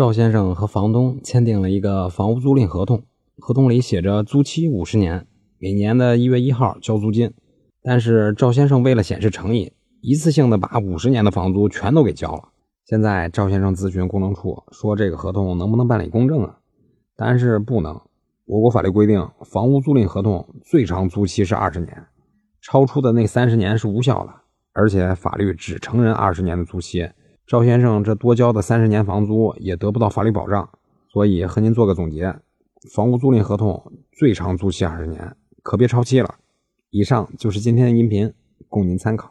赵先生和房东签订了一个房屋租赁合同，合同里写着租期五十年，每年的一月一号交租金。但是赵先生为了显示诚意，一次性的把五十年的房租全都给交了。现在赵先生咨询公证处说，这个合同能不能办理公证啊？答案是不能。我国法律规定，房屋租赁合同最长租期是二十年，超出的那三十年是无效的，而且法律只承认二十年的租期。赵先生这多交的三十年房租也得不到法律保障，所以和您做个总结：房屋租赁合同最长租期二十年，可别超期了。以上就是今天的音频，供您参考。